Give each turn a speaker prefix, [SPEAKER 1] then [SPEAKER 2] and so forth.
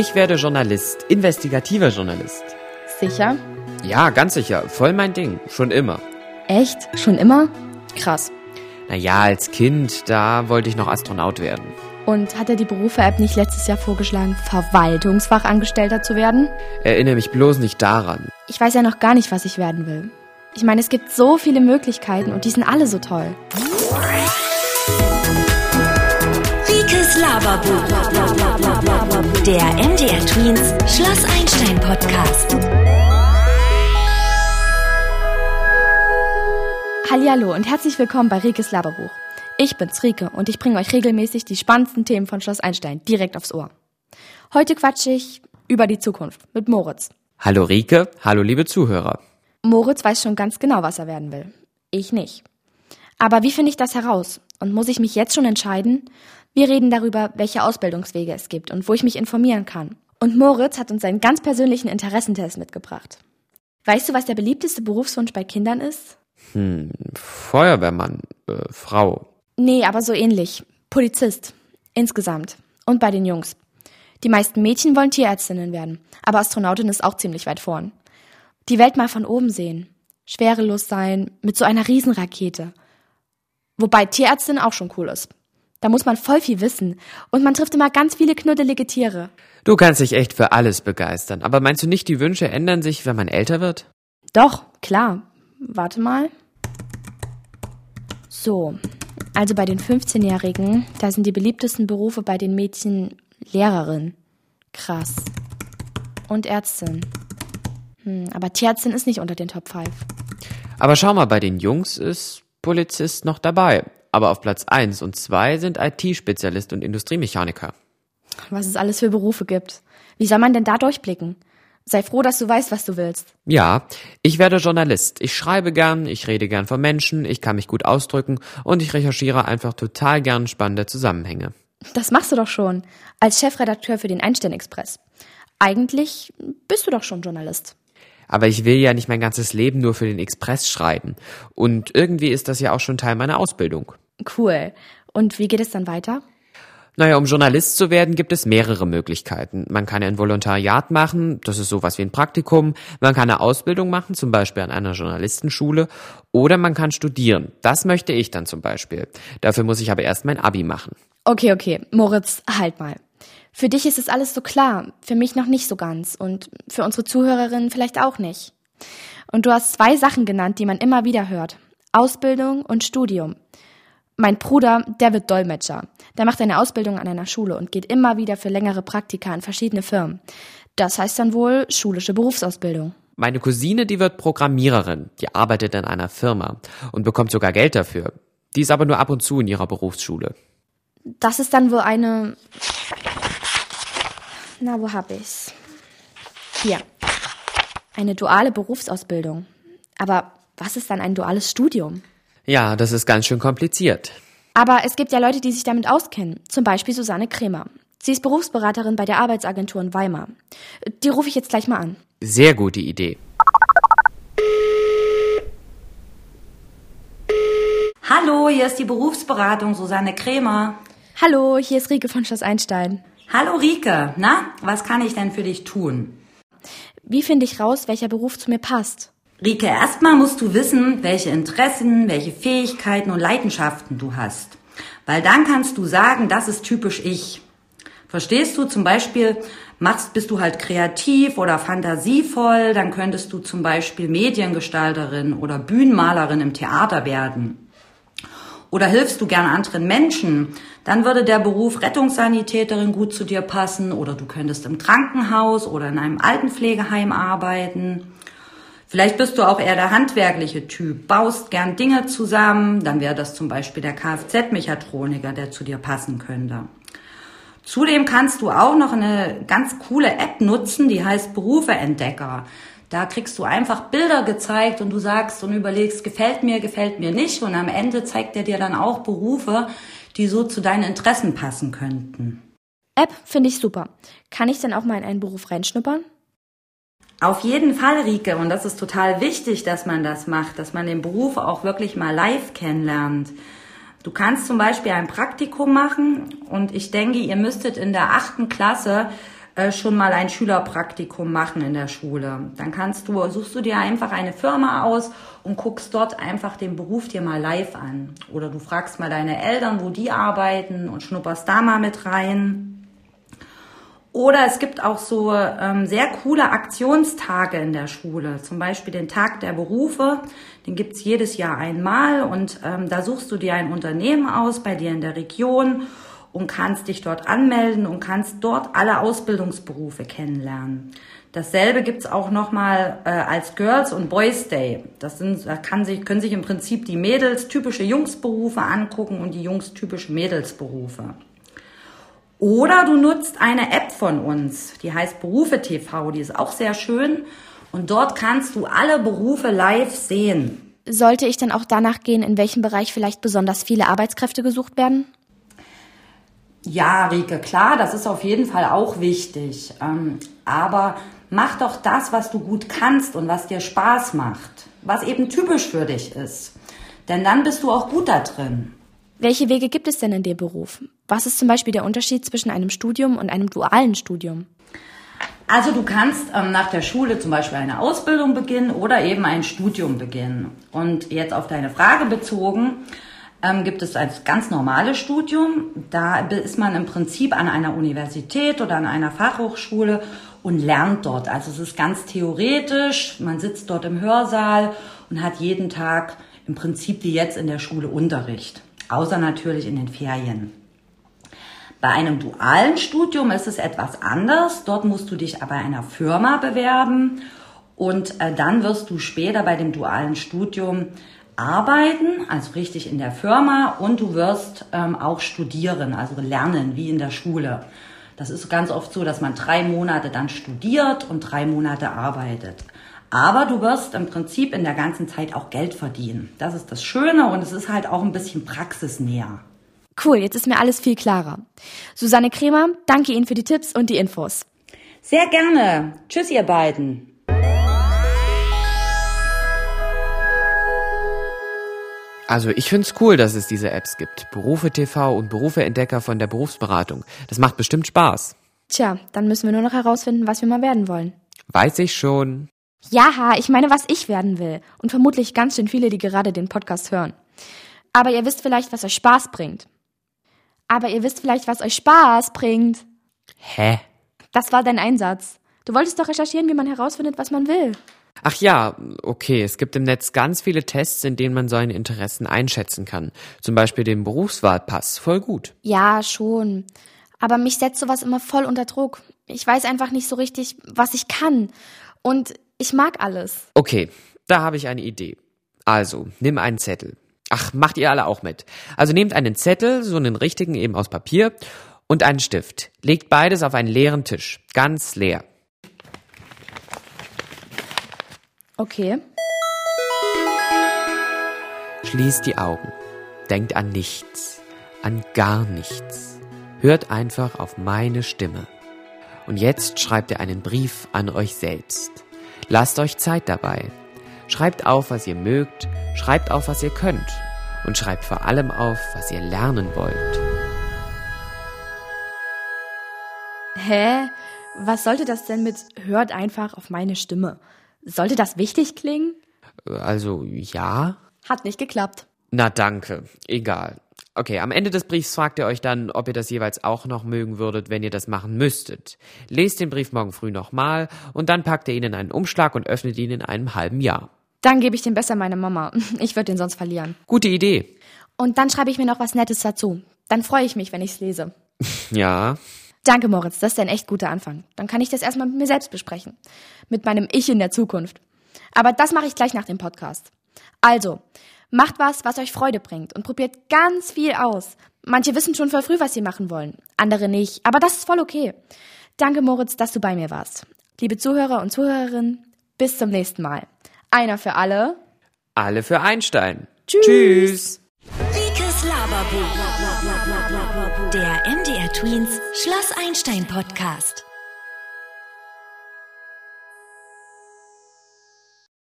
[SPEAKER 1] Ich werde Journalist, investigativer Journalist.
[SPEAKER 2] Sicher?
[SPEAKER 1] Ja, ganz sicher. Voll mein Ding. Schon immer.
[SPEAKER 2] Echt? Schon immer? Krass.
[SPEAKER 1] Naja, als Kind, da wollte ich noch Astronaut werden.
[SPEAKER 2] Und hat er die Berufe-App nicht letztes Jahr vorgeschlagen, Verwaltungsfachangestellter zu werden?
[SPEAKER 1] Erinnere mich bloß nicht daran.
[SPEAKER 2] Ich weiß ja noch gar nicht, was ich werden will. Ich meine, es gibt so viele Möglichkeiten und die sind alle so toll.
[SPEAKER 3] Der MDR Tweens Schloss Einstein Podcast.
[SPEAKER 2] Hallihallo und herzlich willkommen bei Rikes Laberbuch. Ich bin's Rike und ich bringe euch regelmäßig die spannendsten Themen von Schloss Einstein direkt aufs Ohr. Heute quatsche ich über die Zukunft mit Moritz.
[SPEAKER 1] Hallo Rike, hallo liebe Zuhörer.
[SPEAKER 2] Moritz weiß schon ganz genau, was er werden will. Ich nicht. Aber wie finde ich das heraus? Und muss ich mich jetzt schon entscheiden? Wir reden darüber, welche Ausbildungswege es gibt und wo ich mich informieren kann. Und Moritz hat uns seinen ganz persönlichen Interessentest mitgebracht. Weißt du, was der beliebteste Berufswunsch bei Kindern ist?
[SPEAKER 1] Hm, Feuerwehrmann, äh, Frau.
[SPEAKER 2] Nee, aber so ähnlich. Polizist. Insgesamt. Und bei den Jungs. Die meisten Mädchen wollen Tierärztinnen werden, aber Astronautin ist auch ziemlich weit vorn. Die Welt mal von oben sehen. Schwerelos sein, mit so einer Riesenrakete. Wobei Tierärztin auch schon cool ist. Da muss man voll viel wissen. Und man trifft immer ganz viele knuddelige Tiere.
[SPEAKER 1] Du kannst dich echt für alles begeistern, aber meinst du nicht, die Wünsche ändern sich, wenn man älter wird?
[SPEAKER 2] Doch, klar. Warte mal. So, also bei den 15-Jährigen, da sind die beliebtesten Berufe bei den Mädchen Lehrerin. Krass. Und Ärztin. Hm, aber Tierärztin ist nicht unter den Top 5.
[SPEAKER 1] Aber schau mal, bei den Jungs ist Polizist noch dabei. Aber auf Platz 1 und 2 sind IT-Spezialist und Industriemechaniker.
[SPEAKER 2] Was es alles für Berufe gibt. Wie soll man denn da durchblicken? Sei froh, dass du weißt, was du willst.
[SPEAKER 1] Ja, ich werde Journalist. Ich schreibe gern, ich rede gern von Menschen, ich kann mich gut ausdrücken und ich recherchiere einfach total gern spannende Zusammenhänge.
[SPEAKER 2] Das machst du doch schon. Als Chefredakteur für den Einstein Express. Eigentlich bist du doch schon Journalist.
[SPEAKER 1] Aber ich will ja nicht mein ganzes Leben nur für den Express schreiben. Und irgendwie ist das ja auch schon Teil meiner Ausbildung.
[SPEAKER 2] Cool. Und wie geht es dann weiter?
[SPEAKER 1] Naja, um Journalist zu werden, gibt es mehrere Möglichkeiten. Man kann ein Volontariat machen, das ist sowas wie ein Praktikum. Man kann eine Ausbildung machen, zum Beispiel an einer Journalistenschule. Oder man kann studieren. Das möchte ich dann zum Beispiel. Dafür muss ich aber erst mein Abi machen.
[SPEAKER 2] Okay, okay. Moritz, halt mal. Für dich ist es alles so klar, für mich noch nicht so ganz und für unsere Zuhörerinnen vielleicht auch nicht. Und du hast zwei Sachen genannt, die man immer wieder hört. Ausbildung und Studium. Mein Bruder, der wird Dolmetscher. Der macht eine Ausbildung an einer Schule und geht immer wieder für längere Praktika in verschiedene Firmen. Das heißt dann wohl schulische Berufsausbildung.
[SPEAKER 1] Meine Cousine, die wird Programmiererin. Die arbeitet in einer Firma und bekommt sogar Geld dafür. Die ist aber nur ab und zu in ihrer Berufsschule.
[SPEAKER 2] Das ist dann wohl eine. Na, wo hab ich's? Hier. Eine duale Berufsausbildung. Aber was ist dann ein duales Studium?
[SPEAKER 1] Ja, das ist ganz schön kompliziert.
[SPEAKER 2] Aber es gibt ja Leute, die sich damit auskennen. Zum Beispiel Susanne Kremer. Sie ist Berufsberaterin bei der Arbeitsagentur in Weimar. Die rufe ich jetzt gleich mal an.
[SPEAKER 1] Sehr gute Idee.
[SPEAKER 4] Hallo, hier ist die Berufsberatung Susanne Kremer.
[SPEAKER 2] Hallo, hier ist Rike von Schloss Einstein.
[SPEAKER 4] Hallo Rike, na, was kann ich denn für dich tun?
[SPEAKER 2] Wie finde ich raus, welcher Beruf zu mir passt?
[SPEAKER 4] Rike, erstmal musst du wissen, welche Interessen, welche Fähigkeiten und Leidenschaften du hast. Weil dann kannst du sagen, das ist typisch ich. Verstehst du zum Beispiel, machst, bist du halt kreativ oder fantasievoll, dann könntest du zum Beispiel Mediengestalterin oder Bühnenmalerin im Theater werden. Oder hilfst du gern anderen Menschen, dann würde der Beruf Rettungssanitäterin gut zu dir passen oder du könntest im Krankenhaus oder in einem Altenpflegeheim arbeiten. Vielleicht bist du auch eher der handwerkliche Typ, baust gern Dinge zusammen, dann wäre das zum Beispiel der Kfz-Mechatroniker, der zu dir passen könnte. Zudem kannst du auch noch eine ganz coole App nutzen, die heißt Berufeentdecker. Da kriegst du einfach Bilder gezeigt und du sagst und überlegst, gefällt mir, gefällt mir nicht. Und am Ende zeigt er dir dann auch Berufe, die so zu deinen Interessen passen könnten.
[SPEAKER 2] App finde ich super. Kann ich denn auch mal in einen Beruf reinschnuppern?
[SPEAKER 4] Auf jeden Fall, Rike. Und das ist total wichtig, dass man das macht, dass man den Beruf auch wirklich mal live kennenlernt. Du kannst zum Beispiel ein Praktikum machen und ich denke, ihr müsstet in der achten Klasse äh, schon mal ein Schülerpraktikum machen in der Schule. Dann kannst du, suchst du dir einfach eine Firma aus und guckst dort einfach den Beruf dir mal live an. Oder du fragst mal deine Eltern, wo die arbeiten und schnupperst da mal mit rein. Oder es gibt auch so ähm, sehr coole Aktionstage in der Schule, zum Beispiel den Tag der Berufe, den gibt's jedes Jahr einmal und ähm, da suchst du dir ein Unternehmen aus bei dir in der Region und kannst dich dort anmelden und kannst dort alle Ausbildungsberufe kennenlernen. Dasselbe gibt's auch nochmal äh, als Girls und Boys Day. Das sind, da kann sich, können sich im Prinzip die Mädels typische Jungsberufe angucken und die Jungs typische Mädelsberufe. Oder du nutzt eine App von uns, die heißt Berufe TV, die ist auch sehr schön. Und dort kannst du alle Berufe live sehen.
[SPEAKER 2] Sollte ich dann auch danach gehen, in welchem Bereich vielleicht besonders viele Arbeitskräfte gesucht werden?
[SPEAKER 4] Ja, Rike, klar, das ist auf jeden Fall auch wichtig. Ähm, aber mach doch das, was du gut kannst und was dir Spaß macht, was eben typisch für dich ist. Denn dann bist du auch gut da drin.
[SPEAKER 2] Welche Wege gibt es denn in dem Beruf? Was ist zum Beispiel der Unterschied zwischen einem Studium und einem dualen Studium?
[SPEAKER 4] Also du kannst ähm, nach der Schule zum Beispiel eine Ausbildung beginnen oder eben ein Studium beginnen. Und jetzt auf deine Frage bezogen, ähm, gibt es als ganz normales Studium. Da ist man im Prinzip an einer Universität oder an einer Fachhochschule und lernt dort. Also es ist ganz theoretisch. Man sitzt dort im Hörsaal und hat jeden Tag im Prinzip wie jetzt in der Schule Unterricht außer natürlich in den Ferien. Bei einem dualen Studium ist es etwas anders. Dort musst du dich aber einer Firma bewerben und äh, dann wirst du später bei dem dualen Studium arbeiten, also richtig in der Firma und du wirst ähm, auch studieren, also lernen wie in der Schule. Das ist ganz oft so, dass man drei Monate dann studiert und drei Monate arbeitet. Aber du wirst im Prinzip in der ganzen Zeit auch Geld verdienen. Das ist das Schöne und es ist halt auch ein bisschen praxisnäher.
[SPEAKER 2] Cool, jetzt ist mir alles viel klarer. Susanne Kremer, danke Ihnen für die Tipps und die Infos.
[SPEAKER 4] Sehr gerne. Tschüss, ihr beiden.
[SPEAKER 1] Also ich find's cool, dass es diese Apps gibt. Berufe TV und Berufeentdecker von der Berufsberatung. Das macht bestimmt Spaß.
[SPEAKER 2] Tja, dann müssen wir nur noch herausfinden, was wir mal werden wollen.
[SPEAKER 1] Weiß ich schon.
[SPEAKER 2] Ja, ich meine, was ich werden will. Und vermutlich ganz schön viele, die gerade den Podcast hören. Aber ihr wisst vielleicht, was euch Spaß bringt. Aber ihr wisst vielleicht, was euch Spaß bringt.
[SPEAKER 1] Hä?
[SPEAKER 2] Das war dein Einsatz. Du wolltest doch recherchieren, wie man herausfindet, was man will.
[SPEAKER 1] Ach ja, okay, es gibt im Netz ganz viele Tests, in denen man seine Interessen einschätzen kann. Zum Beispiel den Berufswahlpass. Voll gut.
[SPEAKER 2] Ja, schon. Aber mich setzt sowas immer voll unter Druck. Ich weiß einfach nicht so richtig, was ich kann. Und ich mag alles.
[SPEAKER 1] Okay, da habe ich eine Idee. Also, nimm einen Zettel. Ach, macht ihr alle auch mit. Also nehmt einen Zettel, so einen richtigen eben aus Papier, und einen Stift. Legt beides auf einen leeren Tisch. Ganz leer.
[SPEAKER 2] Okay.
[SPEAKER 1] Schließt die Augen. Denkt an nichts. An gar nichts. Hört einfach auf meine Stimme. Und jetzt schreibt ihr einen Brief an euch selbst. Lasst euch Zeit dabei. Schreibt auf, was ihr mögt, schreibt auf, was ihr könnt und schreibt vor allem auf, was ihr lernen wollt.
[SPEAKER 2] Hä? Was sollte das denn mit hört einfach auf meine Stimme? Sollte das wichtig klingen?
[SPEAKER 1] Also ja.
[SPEAKER 2] Hat nicht geklappt.
[SPEAKER 1] Na danke. Egal. Okay, am Ende des Briefs fragt ihr euch dann, ob ihr das jeweils auch noch mögen würdet, wenn ihr das machen müsstet. Lest den Brief morgen früh nochmal und dann packt ihr ihn in einen Umschlag und öffnet ihn in einem halben Jahr.
[SPEAKER 2] Dann gebe ich den besser meiner Mama. Ich würde den sonst verlieren.
[SPEAKER 1] Gute Idee.
[SPEAKER 2] Und dann schreibe ich mir noch was Nettes dazu. Dann freue ich mich, wenn ich es lese.
[SPEAKER 1] Ja.
[SPEAKER 2] Danke, Moritz. Das ist ein echt guter Anfang. Dann kann ich das erstmal mit mir selbst besprechen. Mit meinem Ich in der Zukunft. Aber das mache ich gleich nach dem Podcast. Also, Macht was, was euch Freude bringt und probiert ganz viel aus. Manche wissen schon voll früh, was sie machen wollen, andere nicht, aber das ist voll okay. Danke, Moritz, dass du bei mir warst. Liebe Zuhörer und Zuhörerinnen, bis zum nächsten Mal. Einer für alle.
[SPEAKER 1] Alle für Einstein.
[SPEAKER 2] Tschüss.
[SPEAKER 1] Tschüss.
[SPEAKER 3] Schloss Einstein Podcast.